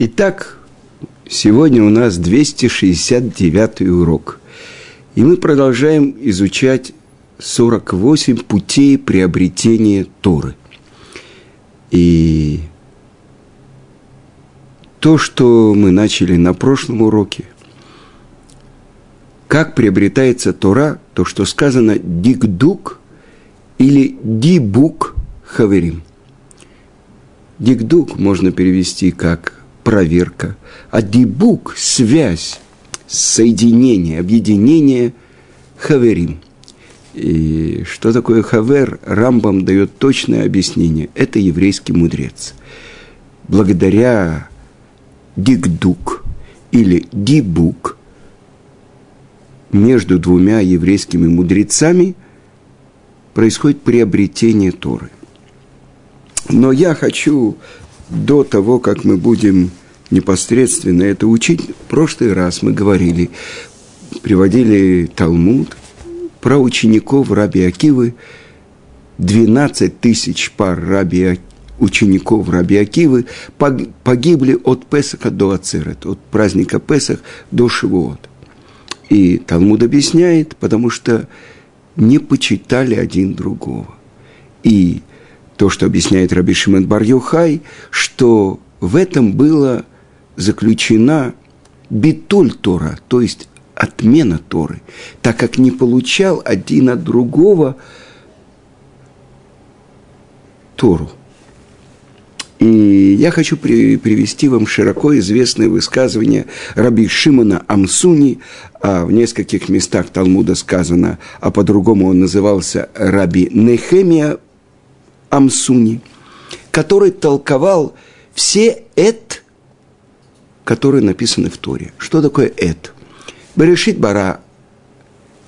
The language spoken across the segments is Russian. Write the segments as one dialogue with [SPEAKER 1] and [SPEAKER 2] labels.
[SPEAKER 1] Итак, сегодня у нас 269 урок. И мы продолжаем изучать 48 путей приобретения Торы. И то, что мы начали на прошлом уроке, как приобретается Тора, то, что сказано «дикдук» или «дибук хаверим». Дикдук можно перевести как проверка, а дибук – связь, соединение, объединение хаверим. И что такое хавер, Рамбам дает точное объяснение. Это еврейский мудрец. Благодаря дикдук или дибук между двумя еврейскими мудрецами происходит приобретение Торы. Но я хочу до того, как мы будем непосредственно это учить, в прошлый раз мы говорили, приводили Талмуд про учеников Раби Акивы, 12 тысяч пар Раби учеников Раби Акивы погибли от Песаха до Ацерет, от праздника Песах до Шивот. И Талмуд объясняет, потому что не почитали один другого. И то, что объясняет Раби Шимон бар -Юхай, что в этом было заключена битуль Тора, то есть отмена Торы, так как не получал один от другого Тору. И я хочу при, привести вам широко известное высказывание Раби Шимона Амсуни, а в нескольких местах Талмуда сказано, а по-другому он назывался Раби Нехемия Амсуни, который толковал все «эт», которые написаны в Торе. Что такое «эт»? Берешит бара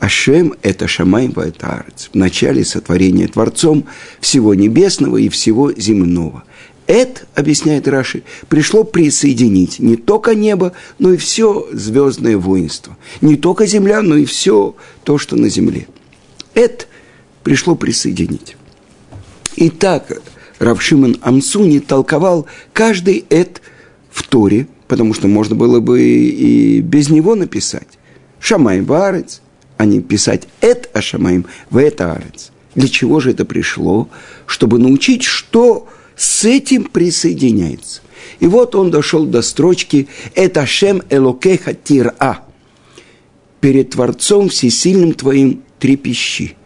[SPEAKER 1] Ашем – это Шамай Вайтарец, в начале сотворения Творцом всего небесного и всего земного. Это, объясняет Раши, пришло присоединить не только небо, но и все звездное воинство. Не только земля, но и все то, что на земле. Это пришло присоединить. Итак, Равшиман Амсуни толковал каждый эт в Торе, потому что можно было бы и без него написать. Шамай Варец, а не писать эт а Шамаем в это арец. Для чего же это пришло? Чтобы научить, что с этим присоединяется. И вот он дошел до строчки «Это Шем Элокеха Тира». Перед Творцом Всесильным Твоим трепещи.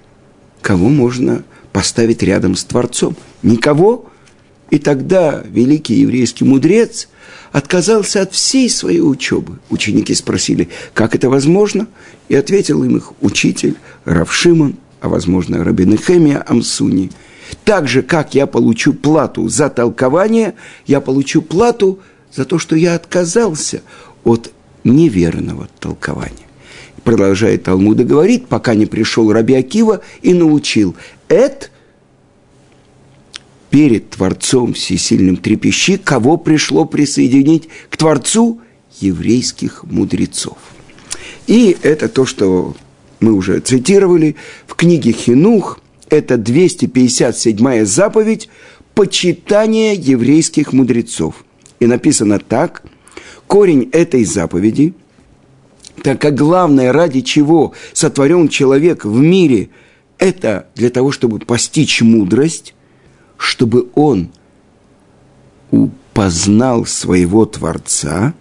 [SPEAKER 1] Кого можно поставить рядом с Творцом? Никого. И тогда великий еврейский мудрец отказался от всей своей учебы. Ученики спросили, как это возможно? И ответил им их учитель Равшимон, а возможно Рабин Хемия Амсуни. Так же, как я получу плату за толкование, я получу плату за то, что я отказался от неверного толкования. Продолжает Талмуда говорить, пока не пришел Раби Акива и научил. Это перед Творцом Всесильным трепещи, кого пришло присоединить к Творцу еврейских мудрецов. И это то, что мы уже цитировали в книге Хинух, это 257-я заповедь почитания еврейских мудрецов. И написано так, корень этой заповеди, так как главное, ради чего сотворен человек в мире, это для того, чтобы постичь мудрость, чтобы он познал своего Творца,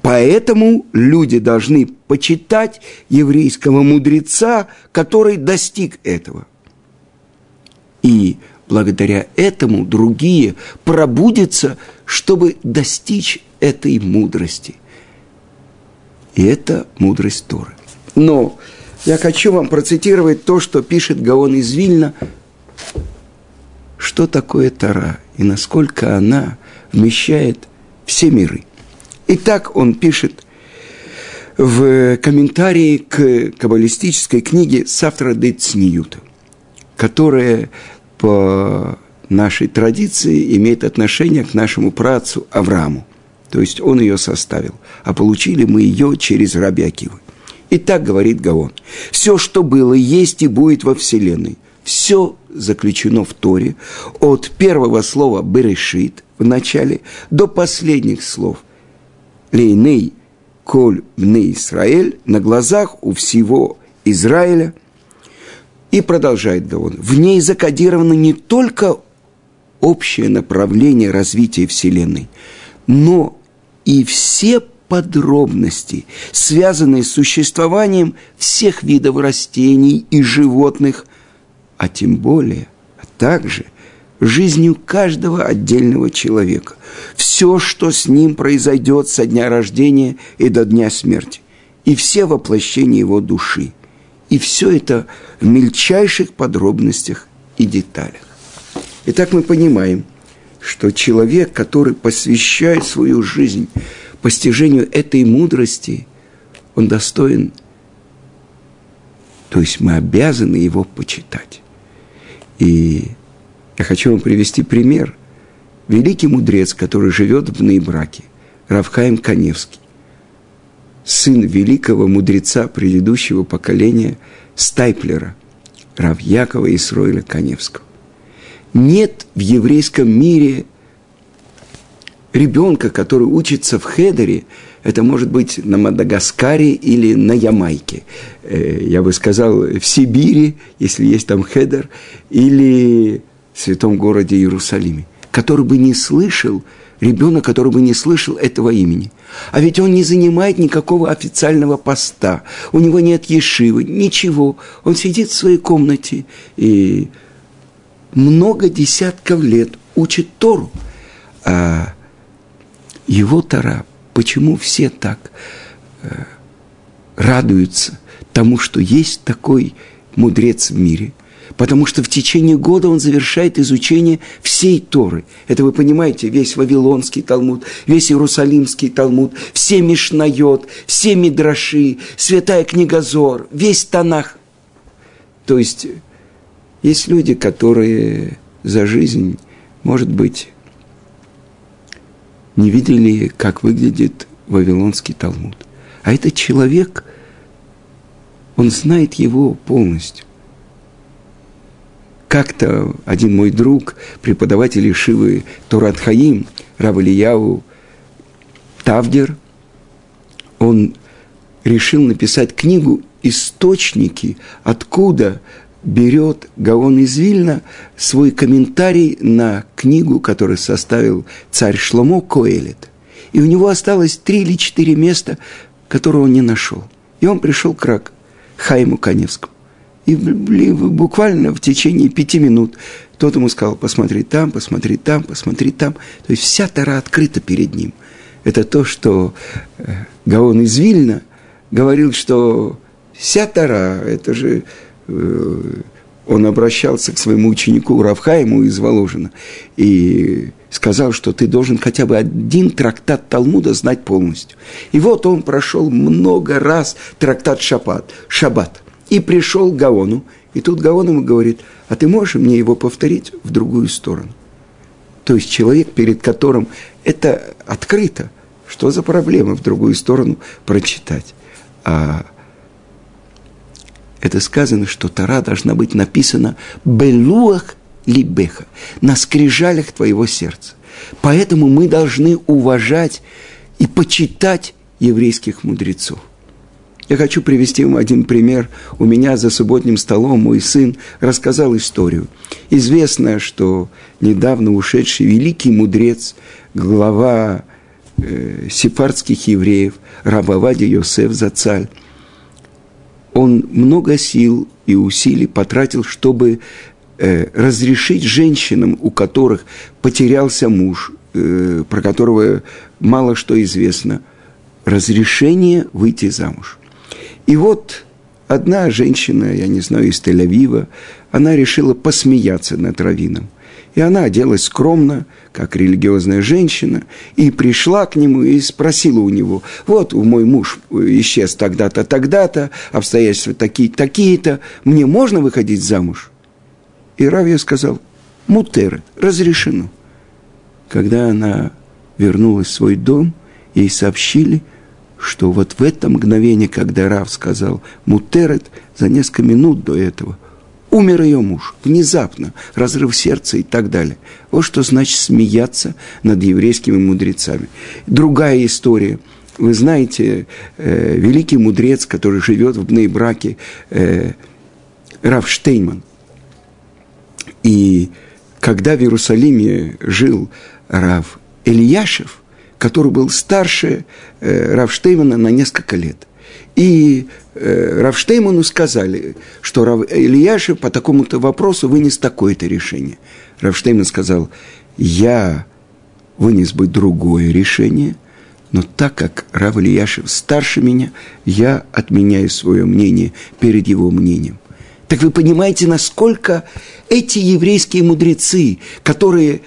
[SPEAKER 1] поэтому люди должны почитать еврейского мудреца, который достиг этого. И благодаря этому другие пробудятся, чтобы достичь этой мудрости. И это мудрость Торы. Но я хочу вам процитировать то, что пишет Гаон из Вильна что такое Тара и насколько она вмещает все миры. Итак, он пишет в комментарии к каббалистической книге Савтра де Цниюта, которая по нашей традиции имеет отношение к нашему працу Аврааму. То есть он ее составил, а получили мы ее через Раби Акивы. И так говорит Гаон. Все, что было, есть и будет во Вселенной – все заключено в Торе, от первого слова «берешит» в начале до последних слов лейней коль бне Израиль, на глазах у всего Израиля. И продолжает Гаон. В ней закодировано не только общее направление развития Вселенной, но и все подробности, связанные с существованием всех видов растений и животных, а тем более, а также жизнью каждого отдельного человека. Все, что с ним произойдет со дня рождения и до дня смерти. И все воплощения его души. И все это в мельчайших подробностях и деталях. Итак, мы понимаем, что человек, который посвящает свою жизнь постижению этой мудрости, он достоин, то есть мы обязаны его почитать. И я хочу вам привести пример. Великий мудрец, который живет в Нейбраке, Равхаим Каневский, сын великого мудреца предыдущего поколения Стайплера, Рав Якова Исроиля Каневского. Нет в еврейском мире ребенка, который учится в Хедере, это может быть на Мадагаскаре или на Ямайке. Э, я бы сказал, в Сибири, если есть там Хедер, или в святом городе Иерусалиме, который бы не слышал, ребенок, который бы не слышал этого имени. А ведь он не занимает никакого официального поста, у него нет ешивы, ничего. Он сидит в своей комнате и много десятков лет учит Тору. А его Тора, почему все так э, радуются тому, что есть такой мудрец в мире? Потому что в течение года он завершает изучение всей Торы. Это вы понимаете, весь Вавилонский Талмуд, весь Иерусалимский Талмуд, все Мишнайот, все Мидраши, Святая книга Зор, весь Танах. То есть есть люди, которые за жизнь, может быть, не видели, как выглядит Вавилонский Талмуд. А этот человек, он знает его полностью. Как-то один мой друг, преподаватель Ишивы Турат Хаим, Равалияу Тавдер, он решил написать книгу «Источники, откуда берет Гаон из Вильна свой комментарий на книгу, которую составил царь Шломо Коэлет. И у него осталось три или четыре места, которые он не нашел. И он пришел к Рак, Хайму Каневскому. И буквально в течение пяти минут тот ему сказал, посмотри там, посмотри там, посмотри там. То есть вся Тара открыта перед ним. Это то, что э, Гаон из Вильна говорил, что вся Тара, это же он обращался к своему ученику Равхаему из Воложина и сказал, что ты должен хотя бы один трактат Талмуда знать полностью. И вот он прошел много раз трактат Шаббат, Шаббат и пришел к Гаону, и тут Гаон ему говорит, а ты можешь мне его повторить в другую сторону? То есть человек, перед которым это открыто, что за проблема в другую сторону прочитать? А это сказано, что Тара должна быть написана «белуах либеха» на скрижалях твоего сердца. Поэтому мы должны уважать и почитать еврейских мудрецов. Я хочу привести вам один пример. У меня за субботним столом мой сын рассказал историю. Известно, что недавно ушедший великий мудрец, глава э, сефардских евреев, Рабавади Йосеф Зацаль, он много сил и усилий потратил, чтобы э, разрешить женщинам, у которых потерялся муж, э, про которого мало что известно, разрешение выйти замуж. И вот одна женщина, я не знаю, из Тель-Авива, она решила посмеяться над Равином – и она оделась скромно, как религиозная женщина, и пришла к нему и спросила у него, вот мой муж исчез тогда-то, тогда-то, обстоятельства такие-то, такие-то, мне можно выходить замуж? И Равья сказал, мутер, разрешено. Когда она вернулась в свой дом, ей сообщили, что вот в это мгновение, когда Рав сказал «мутерет», за несколько минут до этого Умер ее муж, внезапно, разрыв сердца и так далее. Вот что значит смеяться над еврейскими мудрецами. Другая история. Вы знаете, э, великий мудрец, который живет в Бнейбраке, э, Раф Штейман. И когда в Иерусалиме жил Рав Ильяшев, который был старше э, Рав Штеймана на несколько лет. И э, Равштейману сказали, что Рав Ильяшев по такому-то вопросу вынес такое-то решение. Равштейман сказал, я вынес бы другое решение, но так как Рав Ильяшев старше меня, я отменяю свое мнение перед его мнением. Так вы понимаете, насколько эти еврейские мудрецы, которые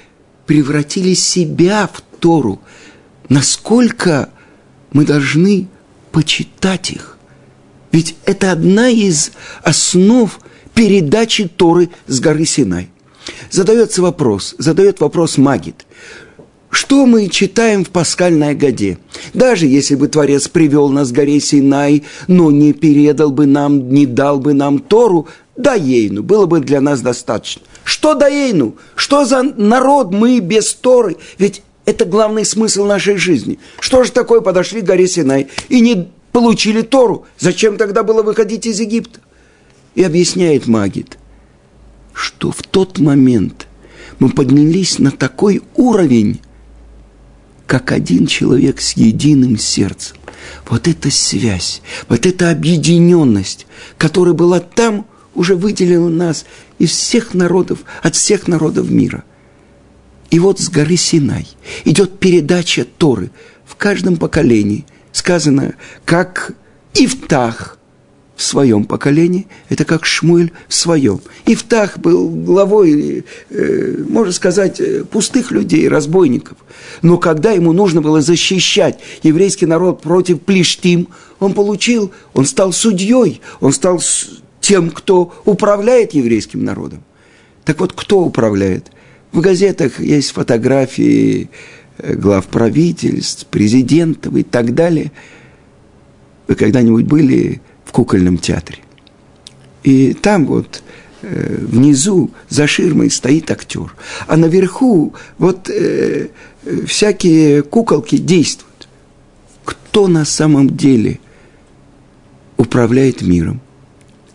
[SPEAKER 1] превратили себя в Тору, насколько мы должны почитать их. Ведь это одна из основ передачи Торы с горы Синай. Задается вопрос, задает вопрос Магит. Что мы читаем в пасхальной годе? Даже если бы Творец привел нас к горе Синай, но не передал бы нам, не дал бы нам Тору, да ейну, было бы для нас достаточно. Что да ейну? Что за народ мы без Торы? Ведь это главный смысл нашей жизни. Что же такое подошли к горе Синай и не получили Тору? Зачем тогда было выходить из Египта? И объясняет Магит, что в тот момент мы поднялись на такой уровень, как один человек с единым сердцем. Вот эта связь, вот эта объединенность, которая была там, уже выделила нас из всех народов, от всех народов мира. И вот с горы Синай идет передача Торы в каждом поколении. Сказано, как Ифтах в своем поколении, это как Шмуэль в своем. Ифтах был главой, э, можно сказать, э, пустых людей, разбойников. Но когда ему нужно было защищать еврейский народ против Плештим, он получил, он стал судьей, он стал тем, кто управляет еврейским народом. Так вот, кто управляет? В газетах есть фотографии э, глав правительств, президентов и так далее. Вы когда-нибудь были в кукольном театре? И там вот э, внизу за ширмой стоит актер, а наверху вот э, всякие куколки действуют. Кто на самом деле управляет миром?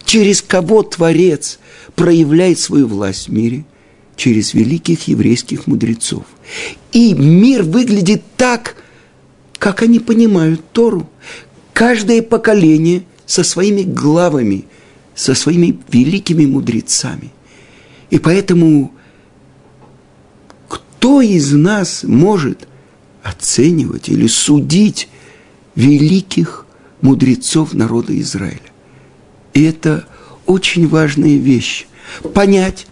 [SPEAKER 1] Через кого Творец проявляет свою власть в мире? Через великих еврейских мудрецов. И мир выглядит так, как они понимают Тору. Каждое поколение со своими главами, со своими великими мудрецами. И поэтому кто из нас может оценивать или судить великих мудрецов народа Израиля? И это очень важная вещь. Понять,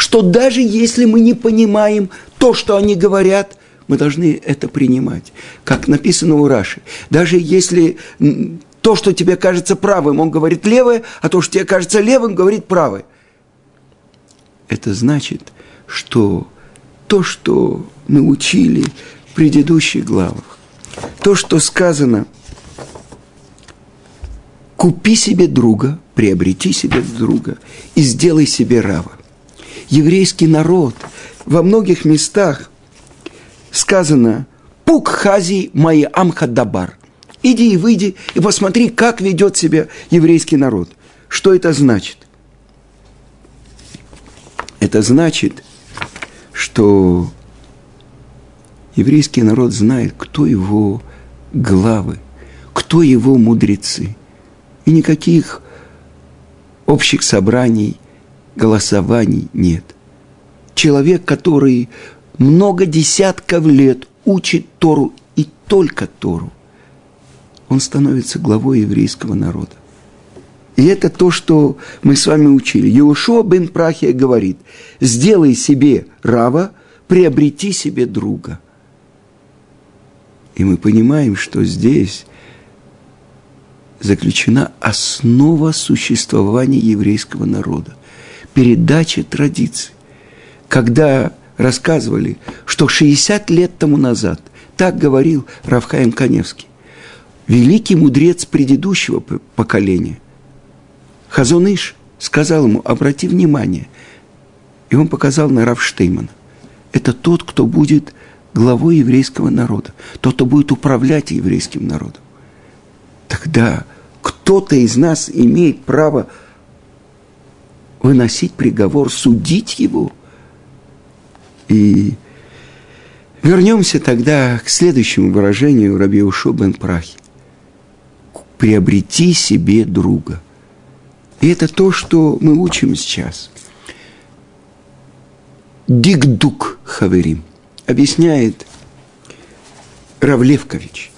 [SPEAKER 1] что даже если мы не понимаем то, что они говорят, мы должны это принимать. Как написано у Раши. Даже если то, что тебе кажется правым, он говорит левое, а то, что тебе кажется левым, говорит правое. Это значит, что то, что мы учили в предыдущих главах, то, что сказано – Купи себе друга, приобрети себе друга и сделай себе рава. Еврейский народ во многих местах сказано «Пук хази мои амхадабар». Иди и выйди и посмотри, как ведет себя еврейский народ. Что это значит? Это значит, что еврейский народ знает, кто его главы, кто его мудрецы – и никаких общих собраний, голосований нет. Человек, который много десятков лет учит Тору и только Тору, он становится главой еврейского народа. И это то, что мы с вами учили. Иошуа бен Прахия говорит, сделай себе рава, приобрети себе друга. И мы понимаем, что здесь заключена основа существования еврейского народа. Передача традиций. Когда рассказывали, что 60 лет тому назад, так говорил Равхаим Каневский, великий мудрец предыдущего поколения, Хазоныш, сказал ему, обрати внимание, и он показал на Равштеймана. Это тот, кто будет главой еврейского народа, тот, кто будет управлять еврейским народом, тогда кто-то из нас имеет право выносить приговор, судить его. И вернемся тогда к следующему выражению Раби Ушо Прахи. Приобрети себе друга. И это то, что мы учим сейчас. Дигдук Хаверим объясняет Равлевкович.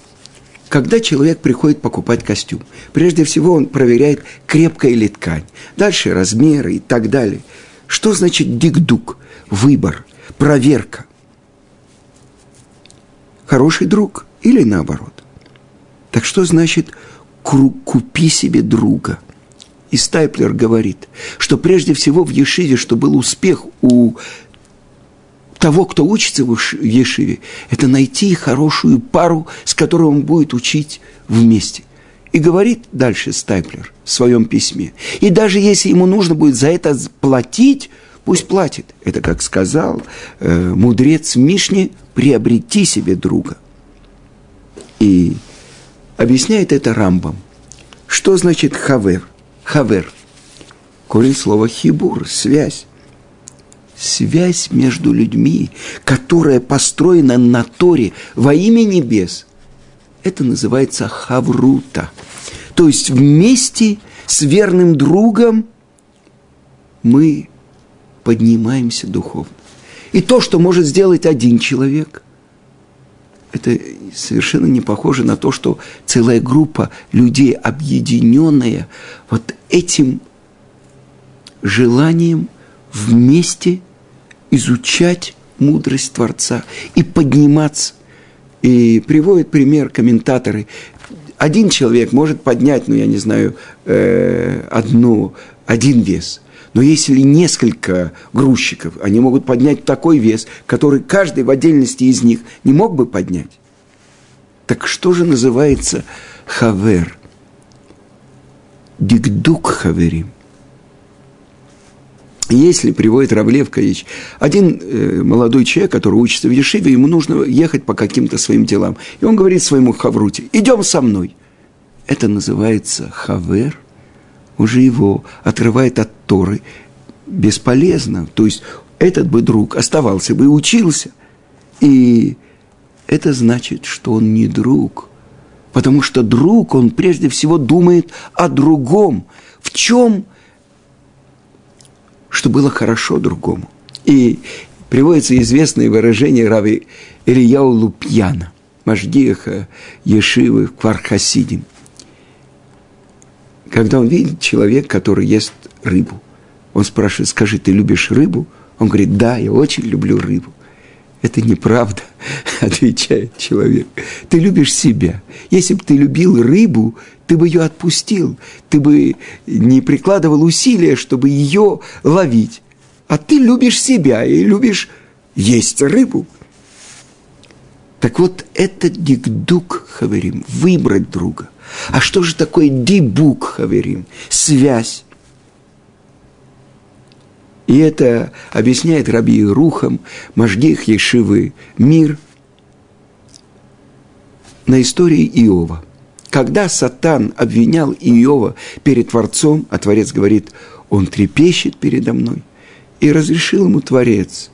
[SPEAKER 1] Когда человек приходит покупать костюм, прежде всего он проверяет, крепкая ли ткань, дальше размеры и так далее. Что значит дигдук? Выбор, проверка. Хороший друг или наоборот? Так что значит купи себе друга? И Стайплер говорит, что прежде всего в Ешиве, что был успех у того, кто учится в Ешиве, это найти хорошую пару, с которой он будет учить вместе. И говорит дальше Стайплер в своем письме. И даже если ему нужно будет за это платить, пусть платит. Это, как сказал э, мудрец Мишни, приобрети себе друга. И объясняет это Рамбам. Что значит хавер? Хавер. Корень слова хибур, связь связь между людьми, которая построена на Торе во имя небес, это называется хаврута. То есть вместе с верным другом мы поднимаемся духовно. И то, что может сделать один человек, это совершенно не похоже на то, что целая группа людей, объединенная вот этим желанием вместе – изучать мудрость Творца и подниматься. И приводят пример комментаторы. Один человек может поднять, ну, я не знаю, э, одну, один вес. Но если несколько грузчиков, они могут поднять такой вес, который каждый в отдельности из них не мог бы поднять. Так что же называется хавер? Дигдук хаверим – если приводит Равлевкович, один э, молодой человек, который учится в Ешиве, ему нужно ехать по каким-то своим делам. И он говорит своему Хавруте, идем со мной. Это называется хавер, уже его отрывает от Торы бесполезно. То есть этот бы друг оставался бы и учился. И это значит, что он не друг. Потому что друг, он прежде всего думает о другом. В чем что было хорошо другому. И приводится известное выражение Рави Ильяу Лупьяна, Маждиха Ешивы Квархасидим. Когда он видит человека, который ест рыбу, он спрашивает, скажи, ты любишь рыбу? Он говорит, да, я очень люблю рыбу. Это неправда, отвечает человек. Ты любишь себя. Если бы ты любил рыбу, ты бы ее отпустил, ты бы не прикладывал усилия, чтобы ее ловить. А ты любишь себя и любишь есть рыбу. Так вот, это дикдук, хаверим, выбрать друга. А что же такое дибук, хаверим? Связь. И это объясняет Раби Рухам, Маждих Ешивы, мир на истории Иова. Когда Сатан обвинял Иова перед Творцом, а Творец говорит, он трепещет передо мной, и разрешил ему Творец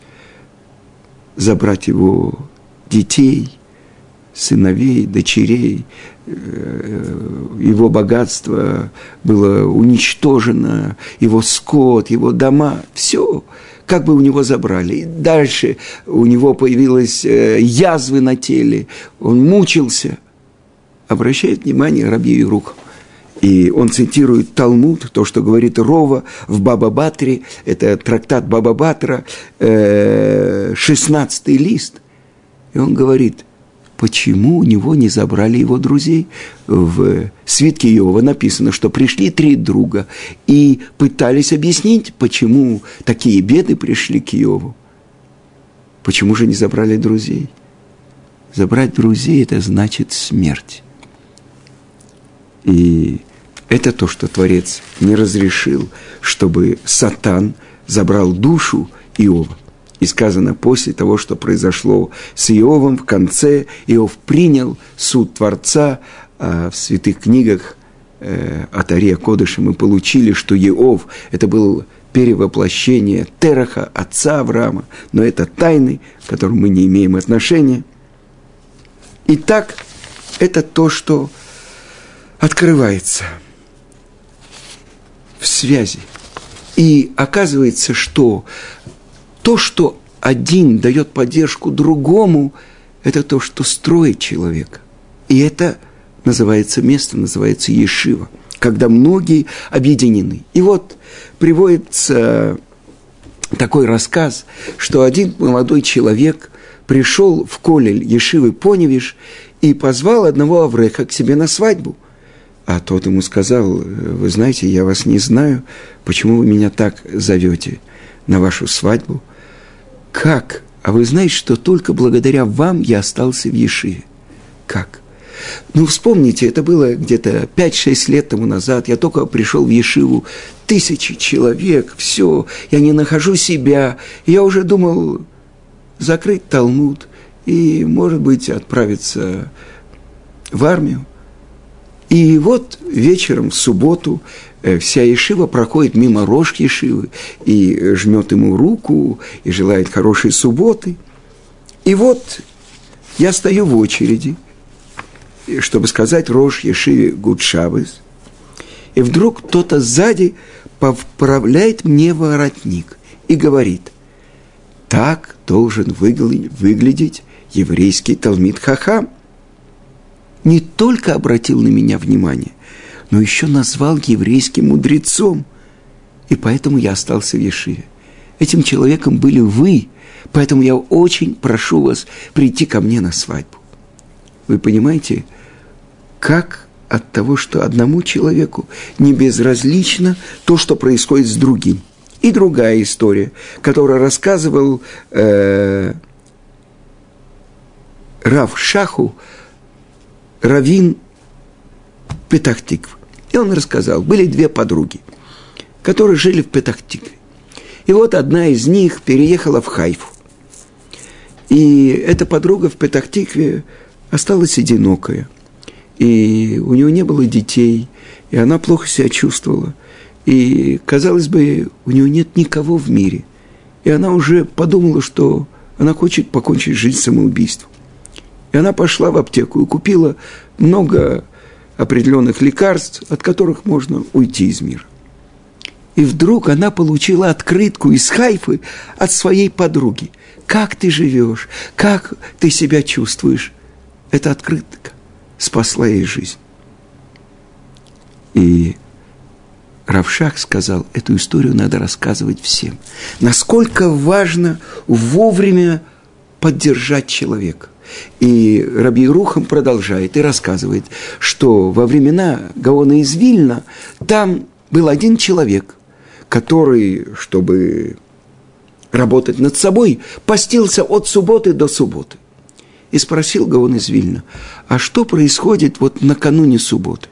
[SPEAKER 1] забрать его детей, сыновей, дочерей, Э, его богатство было уничтожено, его скот, его дома, все как бы у него забрали. И дальше у него появилась э, язвы на теле, он мучился. Обращает внимание Раби Ирух. И он цитирует Талмуд, то, что говорит Рова в Баба Батре, это трактат Баба Батра, 16 э, лист. И он говорит – почему у него не забрали его друзей. В свитке Иова написано, что пришли три друга и пытались объяснить, почему такие беды пришли к Иову. Почему же не забрали друзей? Забрать друзей – это значит смерть. И это то, что Творец не разрешил, чтобы Сатан забрал душу Иова. И сказано, после того, что произошло с Иовом, в конце Иов принял суд Творца, а в святых книгах э, от Ария Кодыша мы получили, что Иов – это был перевоплощение Тераха, отца Авраама, но это тайны, к которым мы не имеем отношения. Итак, это то, что открывается в связи. И оказывается, что то, что один дает поддержку другому, это то, что строит человека. И это называется место, называется Ешива, когда многие объединены. И вот приводится такой рассказ, что один молодой человек пришел в колель Ешивы Поневиш и позвал одного Авреха к себе на свадьбу. А тот ему сказал, вы знаете, я вас не знаю, почему вы меня так зовете на вашу свадьбу? Как? А вы знаете, что только благодаря вам я остался в Ешиве. Как? Ну, вспомните, это было где-то 5-6 лет тому назад. Я только пришел в Ешиву. Тысячи человек, все. Я не нахожу себя. Я уже думал закрыть Талмуд и, может быть, отправиться в армию. И вот вечером в субботу э, вся Ешива проходит мимо рожь Ешивы и жмет ему руку, и желает хорошей субботы. И вот я стою в очереди – чтобы сказать Рош Ешиве Гудшабыс, и вдруг кто-то сзади поправляет мне воротник и говорит, так должен выглядеть еврейский Талмит Хахам. Не только обратил на меня внимание, но еще назвал еврейским мудрецом, и поэтому я остался в Ешиве. Этим человеком были вы, поэтому я очень прошу вас прийти ко мне на свадьбу. Вы понимаете, как от того, что одному человеку не безразлично то, что происходит с другим. И другая история, которую рассказывал э, Рав Шаху, Равин Петахтикв. И он рассказал, были две подруги, которые жили в Петахтикве. И вот одна из них переехала в Хайфу. И эта подруга в Петахтикве осталась одинокая – и у нее не было детей, и она плохо себя чувствовала. И, казалось бы, у нее нет никого в мире. И она уже подумала, что она хочет покончить жизнь самоубийством. И она пошла в аптеку и купила много определенных лекарств, от которых можно уйти из мира. И вдруг она получила открытку из Хайфы от своей подруги. Как ты живешь? Как ты себя чувствуешь? Это открытка спасла ей жизнь. И Равшах сказал, эту историю надо рассказывать всем. Насколько важно вовремя поддержать человека. И Раби Рухам продолжает и рассказывает, что во времена Гаона из Вильна там был один человек, который, чтобы работать над собой, постился от субботы до субботы и спросил Гаон из Вильна, а что происходит вот накануне субботы?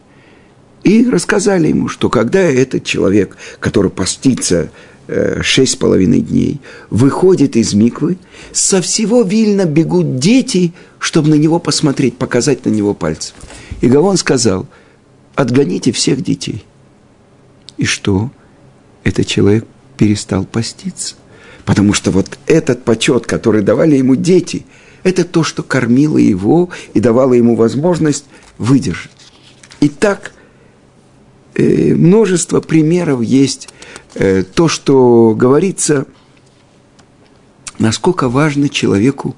[SPEAKER 1] И рассказали ему, что когда этот человек, который постится шесть с половиной дней, выходит из миквы, со всего Вильна бегут дети, чтобы на него посмотреть, показать на него пальцем. И Гаон сказал, отгоните всех детей. И что? Этот человек перестал поститься. Потому что вот этот почет, который давали ему дети – это то, что кормило его и давало ему возможность выдержать. Итак, э, множество примеров есть. Э, то, что говорится, насколько важно человеку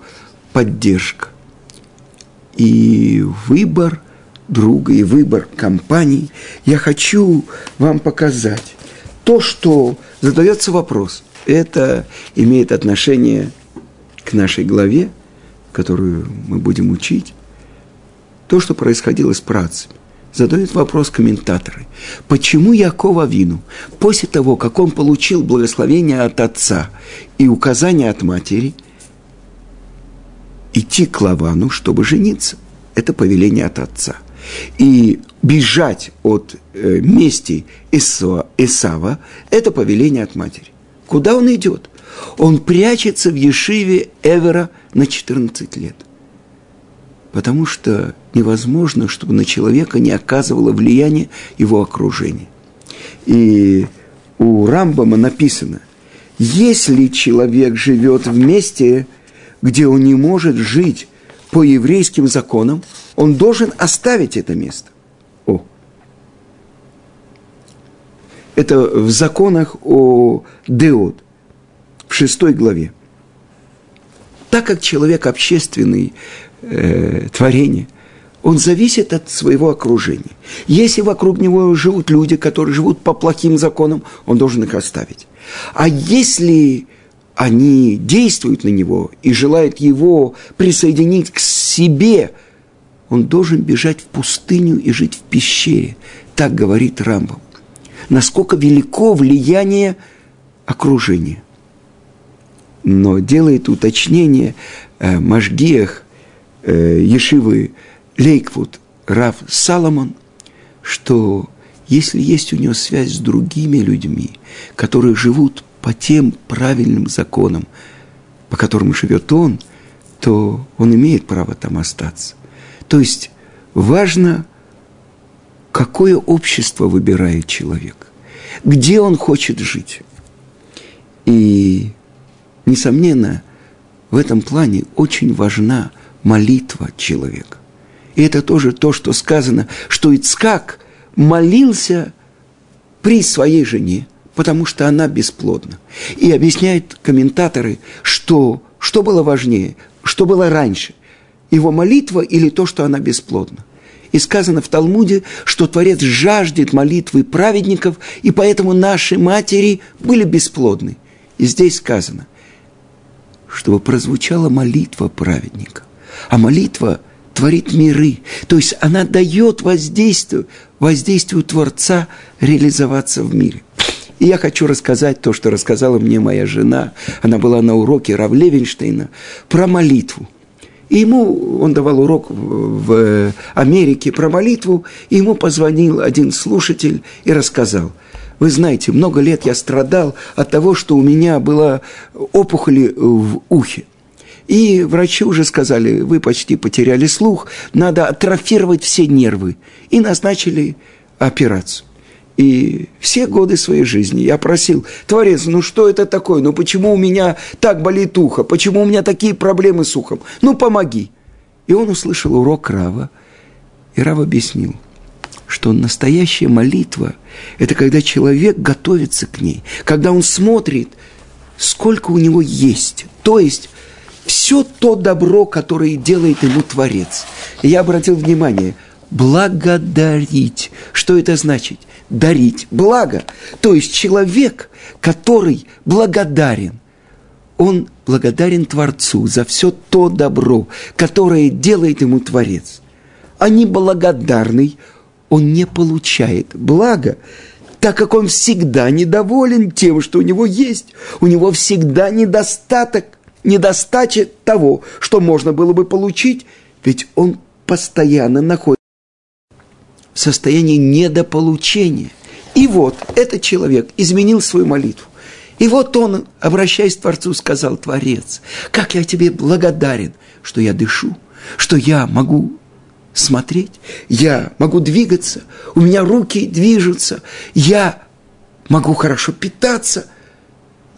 [SPEAKER 1] поддержка. И выбор друга, и выбор компании. Я хочу вам показать то, что задается вопрос. Это имеет отношение к нашей главе – которую мы будем учить, то, что происходило с працами. Задают вопрос комментаторы. Почему Якова Вину, после того, как он получил благословение от отца и указание от матери, идти к Лавану, чтобы жениться? Это повеление от отца. И бежать от э, мести Исава – это повеление от матери. Куда он идет? Он прячется в Ешиве Эвера на 14 лет. Потому что невозможно, чтобы на человека не оказывало влияние его окружение. И у Рамбама написано, если человек живет в месте, где он не может жить по еврейским законам, он должен оставить это место. О. Это в законах о Деод, в шестой главе. Так как человек общественный э, творение – он зависит от своего окружения. Если вокруг него живут люди, которые живут по плохим законам, он должен их оставить. А если они действуют на него и желают его присоединить к себе, он должен бежать в пустыню и жить в пещере. Так говорит Рамбам. Насколько велико влияние окружения. Но делает уточнение э, Машгиях э, Ешивы Лейквуд Рав Саломон, что если есть у него связь с другими людьми, которые живут по тем правильным законам, по которым живет он, то он имеет право там остаться. То есть важно, какое общество выбирает человек, где он хочет жить. И, несомненно, в этом плане очень важна молитва человека. И это тоже то, что сказано, что Ицкак молился при своей жене, потому что она бесплодна. И объясняют комментаторы, что, что было важнее, что было раньше, его молитва или то, что она бесплодна. И сказано в Талмуде, что Творец жаждет молитвы праведников, и поэтому наши матери были бесплодны. И здесь сказано, чтобы прозвучала молитва праведника. А молитва творит миры. То есть она дает воздействию, воздействию Творца реализоваться в мире. И я хочу рассказать то, что рассказала мне моя жена. Она была на уроке Рав Левинштейна про молитву. И ему, он давал урок в Америке про молитву, и ему позвонил один слушатель и рассказал. Вы знаете, много лет я страдал от того, что у меня была опухоль в ухе. И врачи уже сказали, вы почти потеряли слух, надо атрофировать все нервы. И назначили операцию. И все годы своей жизни я просил, Творец, ну что это такое? Ну почему у меня так болит ухо? Почему у меня такие проблемы с ухом? Ну помоги. И он услышал урок Рава, и Рав объяснил, что настоящая молитва – это когда человек готовится к ней, когда он смотрит, сколько у него есть. То есть все то добро, которое делает ему Творец. И я обратил внимание, благодарить. Что это значит? Дарить благо. То есть человек, который благодарен, он благодарен Творцу за все то добро, которое делает ему Творец. А неблагодарный, он не получает благо, так как он всегда недоволен тем, что у него есть. У него всегда недостаток недостача того, что можно было бы получить, ведь он постоянно находится в состоянии недополучения. И вот этот человек изменил свою молитву. И вот он, обращаясь к Творцу, сказал, Творец, как я тебе благодарен, что я дышу, что я могу смотреть, я могу двигаться, у меня руки движутся, я могу хорошо питаться.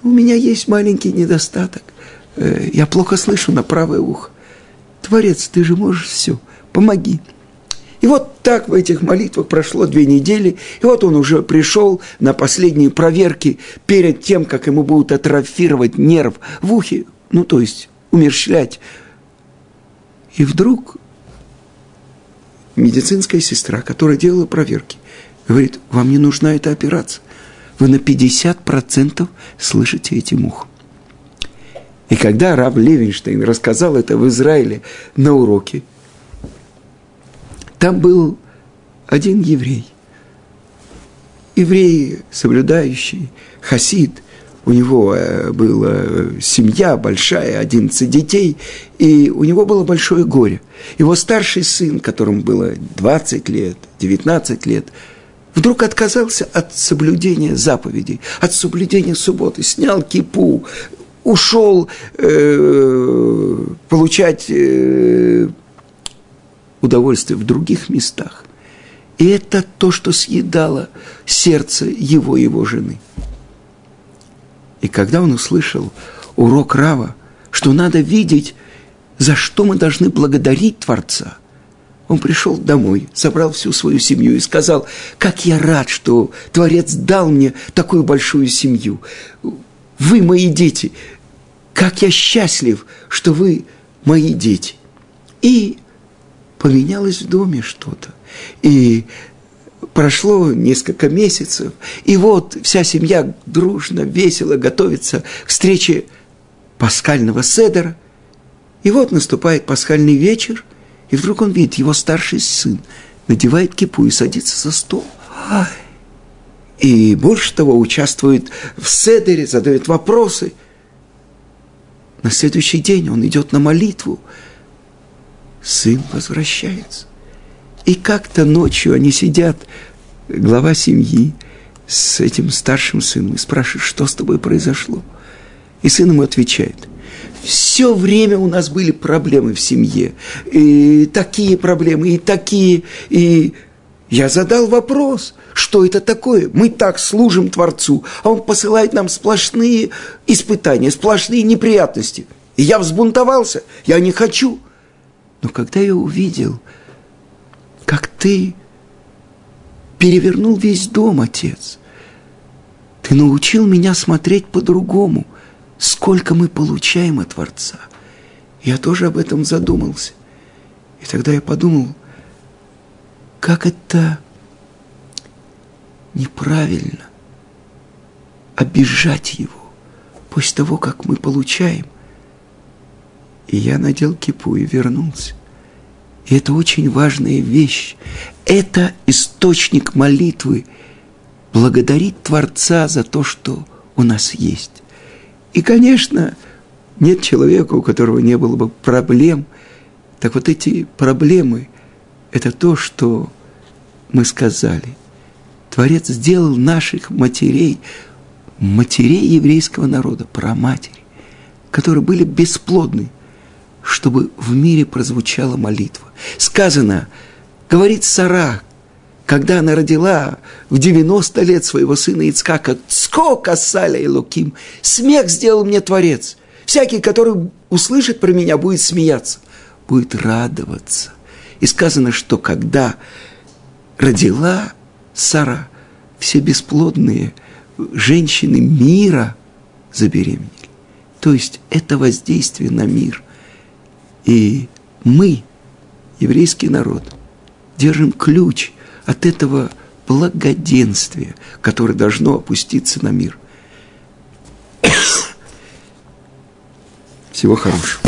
[SPEAKER 1] У меня есть маленький недостаток – Э, я плохо слышу на правое ухо. Творец, ты же можешь все, помоги. И вот так в этих молитвах прошло две недели, и вот он уже пришел на последние проверки перед тем, как ему будут атрофировать нерв в ухе, ну, то есть умерщвлять. И вдруг медицинская сестра, которая делала проверки, говорит, вам не нужна эта операция. Вы на 50% слышите этим ухом. И когда раб Левинштейн рассказал это в Израиле на уроке, там был один еврей. Еврей, соблюдающий, хасид, у него э, была семья большая, 11 детей, и у него было большое горе. Его старший сын, которому было 20 лет, 19 лет, вдруг отказался от соблюдения заповедей, от соблюдения субботы, снял кипу, ушел э, получать э, удовольствие в других местах. И это то, что съедало сердце его и его жены. И когда он услышал урок Рава, что надо видеть, за что мы должны благодарить Творца, он пришел домой, собрал всю свою семью и сказал, как я рад, что Творец дал мне такую большую семью. Вы мои дети. Как я счастлив, что вы мои дети. И поменялось в доме что-то. И прошло несколько месяцев, и вот вся семья дружно, весело готовится к встрече пасхального седера. И вот наступает пасхальный вечер, и вдруг он видит, его старший сын надевает кипу и садится за стол. И больше того, участвует в седере, задает вопросы. На следующий день он идет на молитву. Сын возвращается. И как-то ночью они сидят, глава семьи, с этим старшим сыном, и спрашивают, что с тобой произошло. И сын ему отвечает, все время у нас были проблемы в семье. И такие проблемы, и такие. И я задал вопрос, что это такое? Мы так служим Творцу, а Он посылает нам сплошные испытания, сплошные неприятности. И я взбунтовался, я не хочу. Но когда я увидел, как ты перевернул весь дом, отец, ты научил меня смотреть по-другому – сколько мы получаем от Творца. Я тоже об этом задумался. И тогда я подумал, как это неправильно обижать его после того, как мы получаем. И я надел кипу и вернулся. И это очень важная вещь. Это источник молитвы. Благодарить Творца за то, что у нас есть. И, конечно, нет человека, у которого не было бы проблем. Так вот эти проблемы – это то, что мы сказали. Творец сделал наших матерей, матерей еврейского народа, праматери, которые были бесплодны, чтобы в мире прозвучала молитва. Сказано, говорит Сара, когда она родила в 90 лет своего сына Ицкака, сколько саля и луким, смех сделал мне Творец. Всякий, который услышит про меня, будет смеяться, будет радоваться. И сказано, что когда родила Сара, все бесплодные женщины мира забеременели. То есть это воздействие на мир. И мы, еврейский народ, держим ключ – от этого благоденствия, которое должно опуститься на мир. Всего хорошего.